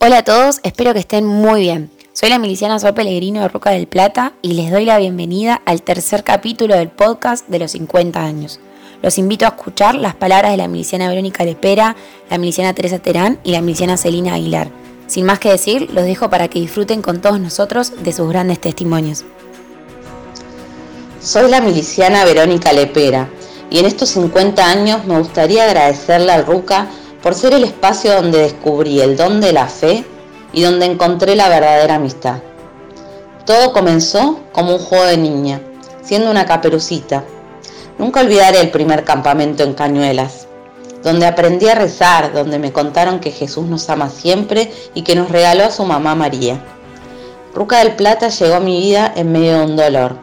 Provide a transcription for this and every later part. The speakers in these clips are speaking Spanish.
Hola a todos, espero que estén muy bien. Soy la miliciana Sol Pellegrino de Roca del Plata y les doy la bienvenida al tercer capítulo del podcast de los 50 años. Los invito a escuchar las palabras de la miliciana Verónica Lepera, la miliciana Teresa Terán y la miliciana Celina Aguilar. Sin más que decir, los dejo para que disfruten con todos nosotros de sus grandes testimonios. Soy la miliciana Verónica Lepera y en estos 50 años me gustaría agradecerle al RUCA por ser el espacio donde descubrí el don de la fe y donde encontré la verdadera amistad. Todo comenzó como un juego de niña, siendo una caperucita. Nunca olvidaré el primer campamento en Cañuelas, donde aprendí a rezar, donde me contaron que Jesús nos ama siempre y que nos regaló a su mamá María. Ruca del Plata llegó a mi vida en medio de un dolor.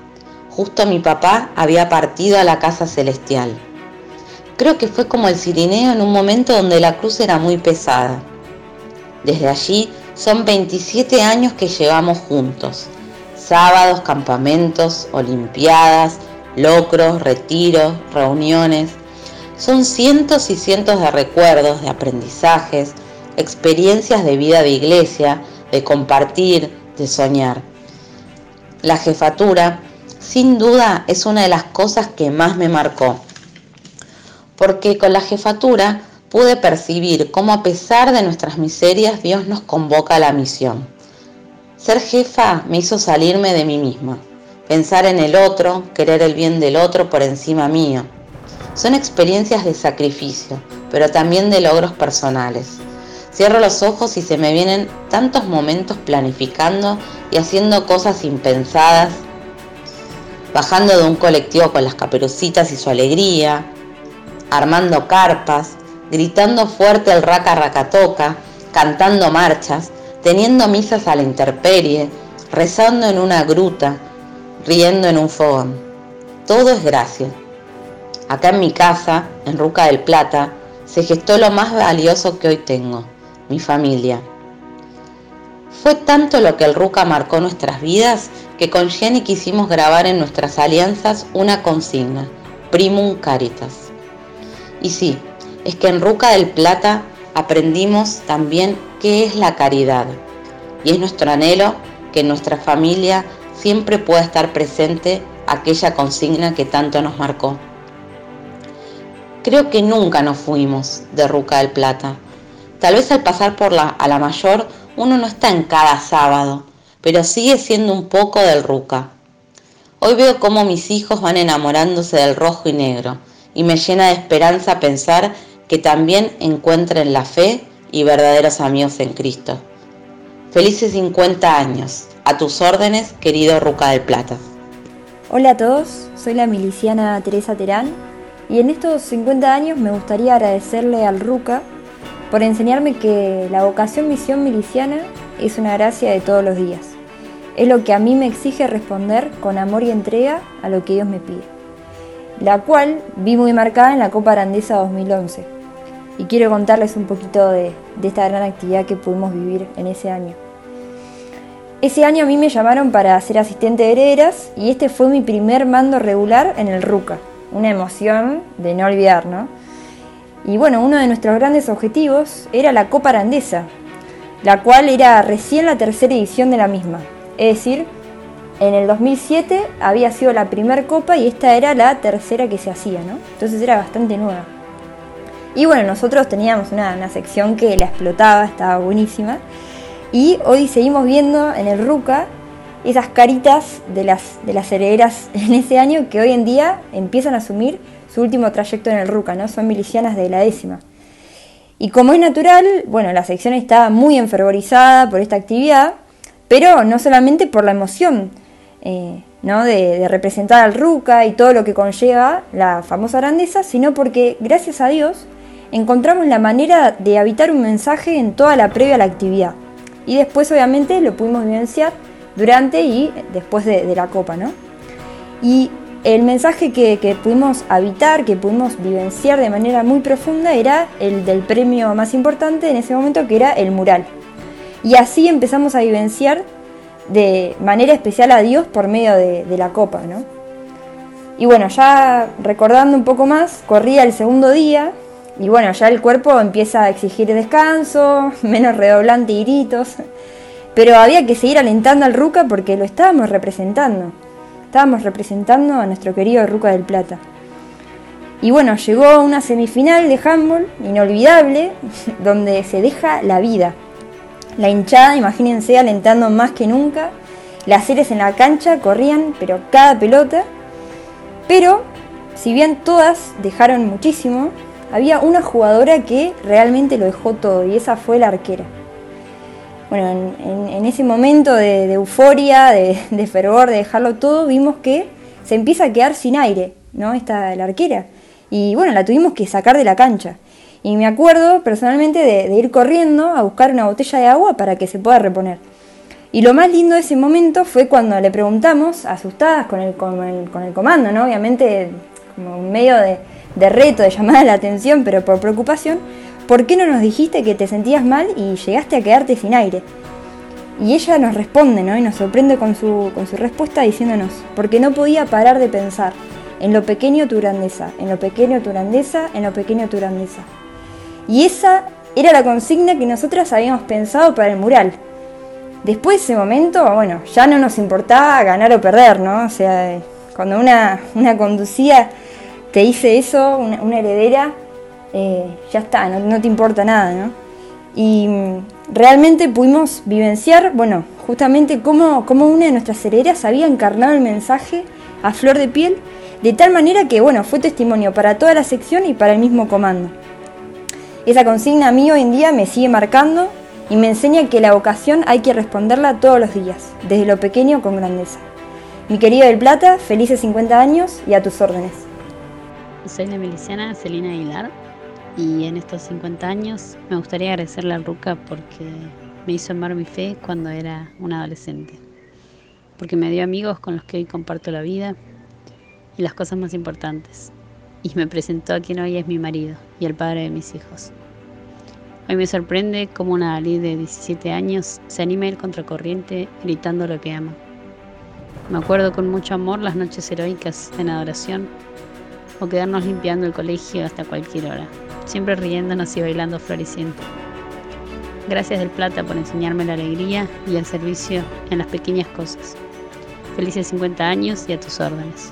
Justo mi papá había partido a la casa celestial. Creo que fue como el cirineo en un momento donde la cruz era muy pesada. Desde allí son 27 años que llevamos juntos. Sábados, campamentos, olimpiadas, locros, retiros, reuniones. Son cientos y cientos de recuerdos, de aprendizajes, experiencias de vida de iglesia, de compartir, de soñar. La jefatura, sin duda, es una de las cosas que más me marcó porque con la jefatura pude percibir cómo a pesar de nuestras miserias Dios nos convoca a la misión. Ser jefa me hizo salirme de mí misma, pensar en el otro, querer el bien del otro por encima mío. Son experiencias de sacrificio, pero también de logros personales. Cierro los ojos y se me vienen tantos momentos planificando y haciendo cosas impensadas, bajando de un colectivo con las caperucitas y su alegría, armando carpas, gritando fuerte el raca racatoca, cantando marchas, teniendo misas a la intemperie, rezando en una gruta, riendo en un fogón. Todo es gracia. Acá en mi casa, en Ruca del Plata, se gestó lo más valioso que hoy tengo, mi familia. Fue tanto lo que el Ruca marcó nuestras vidas que con Jenny quisimos grabar en nuestras alianzas una consigna, Primum Caritas. Y sí, es que en Ruca del Plata aprendimos también qué es la caridad. Y es nuestro anhelo que en nuestra familia siempre pueda estar presente aquella consigna que tanto nos marcó. Creo que nunca nos fuimos de Ruca del Plata. Tal vez al pasar por la, a la mayor uno no está en cada sábado, pero sigue siendo un poco del Ruca. Hoy veo cómo mis hijos van enamorándose del rojo y negro y me llena de esperanza pensar que también encuentren la fe y verdaderos amigos en Cristo. Felices 50 años. A tus órdenes, querido Ruca del Plata. Hola a todos, soy la miliciana Teresa Terán y en estos 50 años me gustaría agradecerle al Ruca por enseñarme que la vocación misión miliciana es una gracia de todos los días. Es lo que a mí me exige responder con amor y entrega a lo que Dios me pide la cual vi muy marcada en la Copa Arandesa 2011. Y quiero contarles un poquito de, esta gran actividad que pudimos vivir en ese año. Ese año a mí me llamaron para ser asistente de herederas y este fue mi primer mando regular en el RUCA. Una emoción de no olvidar, ¿no? Y bueno, uno de nuestros grandes objetivos era la Copa Arandesa, la cual era recién la tercera edición de la misma. Es decir, en el 2007 había sido la primera copa y esta era la tercera que se hacía, ¿no? Entonces era bastante nueva. Y bueno, nosotros teníamos una, sección que la explotaba, estaba buenísima. Y hoy seguimos viendo en el RUCA esas caritas de las, de las herederas en ese año que hoy en día empiezan a asumir su último trayecto en el RUCA, ¿no? Son milicianas de la décima. Y como es natural, bueno, la sección estaba muy enfervorizada por esta actividad, pero no solamente por la emoción, eh, ¿no? de, representar al Ruca y todo lo que conlleva la famosa grandeza, sino porque, gracias a Dios, encontramos la manera de habitar un mensaje en toda la previa a la actividad. Y después, obviamente, lo pudimos vivenciar durante y después de, la copa, ¿no? Y el mensaje que, que, pudimos habitar, que pudimos vivenciar de manera muy profunda, era el del premio más importante en ese momento, que era el mural. Y así empezamos a vivenciar de manera especial a Dios por medio de, la copa, ¿no? Y bueno, ya recordando un poco más, corría el segundo día y bueno, ya el cuerpo empieza a exigir descanso, menos redoblante y gritos. Pero había que seguir alentando al Ruca porque lo estábamos representando. Estábamos representando a nuestro querido Ruca del Plata. Y bueno, llegó una semifinal de handball inolvidable, donde se deja la vida. La hinchada, imagínense, alentando más que nunca. Las series en la cancha corrían, pero cada pelota. Pero, si bien todas dejaron muchísimo, había una jugadora que realmente lo dejó todo y esa fue la arquera. Bueno, en, ese momento de, euforia, de, fervor, de dejarlo todo, vimos que se empieza a quedar sin aire, ¿no? Esta, la arquera. Y bueno, la tuvimos que sacar de la cancha. Y me acuerdo personalmente de, ir corriendo a buscar una botella de agua para que se pueda reponer. Y lo más lindo de ese momento fue cuando le preguntamos, asustadas con el, con el, con el comando, ¿no? Obviamente como un medio de, de reto, de llamada la atención, pero por preocupación, ¿por qué no nos dijiste que te sentías mal y llegaste a quedarte sin aire? Y ella nos responde, ¿no? Y nos sorprende con su, con su respuesta diciéndonos, porque no podía parar de pensar en lo pequeño tu grandeza, en lo pequeño tu grandeza, en lo pequeño tu grandeza. Y esa era la consigna que nosotras habíamos pensado para el mural. Después de ese momento, bueno, ya no nos importaba ganar o perder, ¿no? O sea, cuando una, una conducía te hice eso, una, heredera, eh, ya está, no, te importa nada, ¿no? Y mm, realmente pudimos vivenciar, bueno, justamente cómo, cómo una de nuestras herederas había encarnado el mensaje a flor de piel, de tal manera que, bueno, fue testimonio para toda la sección y para el mismo comando. Esa consigna a mí hoy en día me sigue marcando y me enseña que la vocación hay que responderla todos los días, desde lo pequeño con grandeza. Mi querido del Plata, felices 50 años y a tus órdenes. Soy la miliciana Celina Aguilar y en estos 50 años me gustaría agradecerle a Ruca porque me hizo amar mi fe cuando era una adolescente. Porque me dio amigos con los que hoy comparto la vida y las cosas más importantes. Y me presentó a quien hoy es mi marido y el padre de mis hijos. Hoy me sorprende cómo una Dalí de 17 años se anima a contracorriente gritando lo que ama. Me acuerdo con mucho amor las noches heroicas en adoración o quedarnos limpiando el colegio hasta cualquier hora, siempre riéndonos y bailando floreciente. Gracias del Plata por enseñarme la alegría y el servicio en las pequeñas cosas. Felices 50 años y a tus órdenes.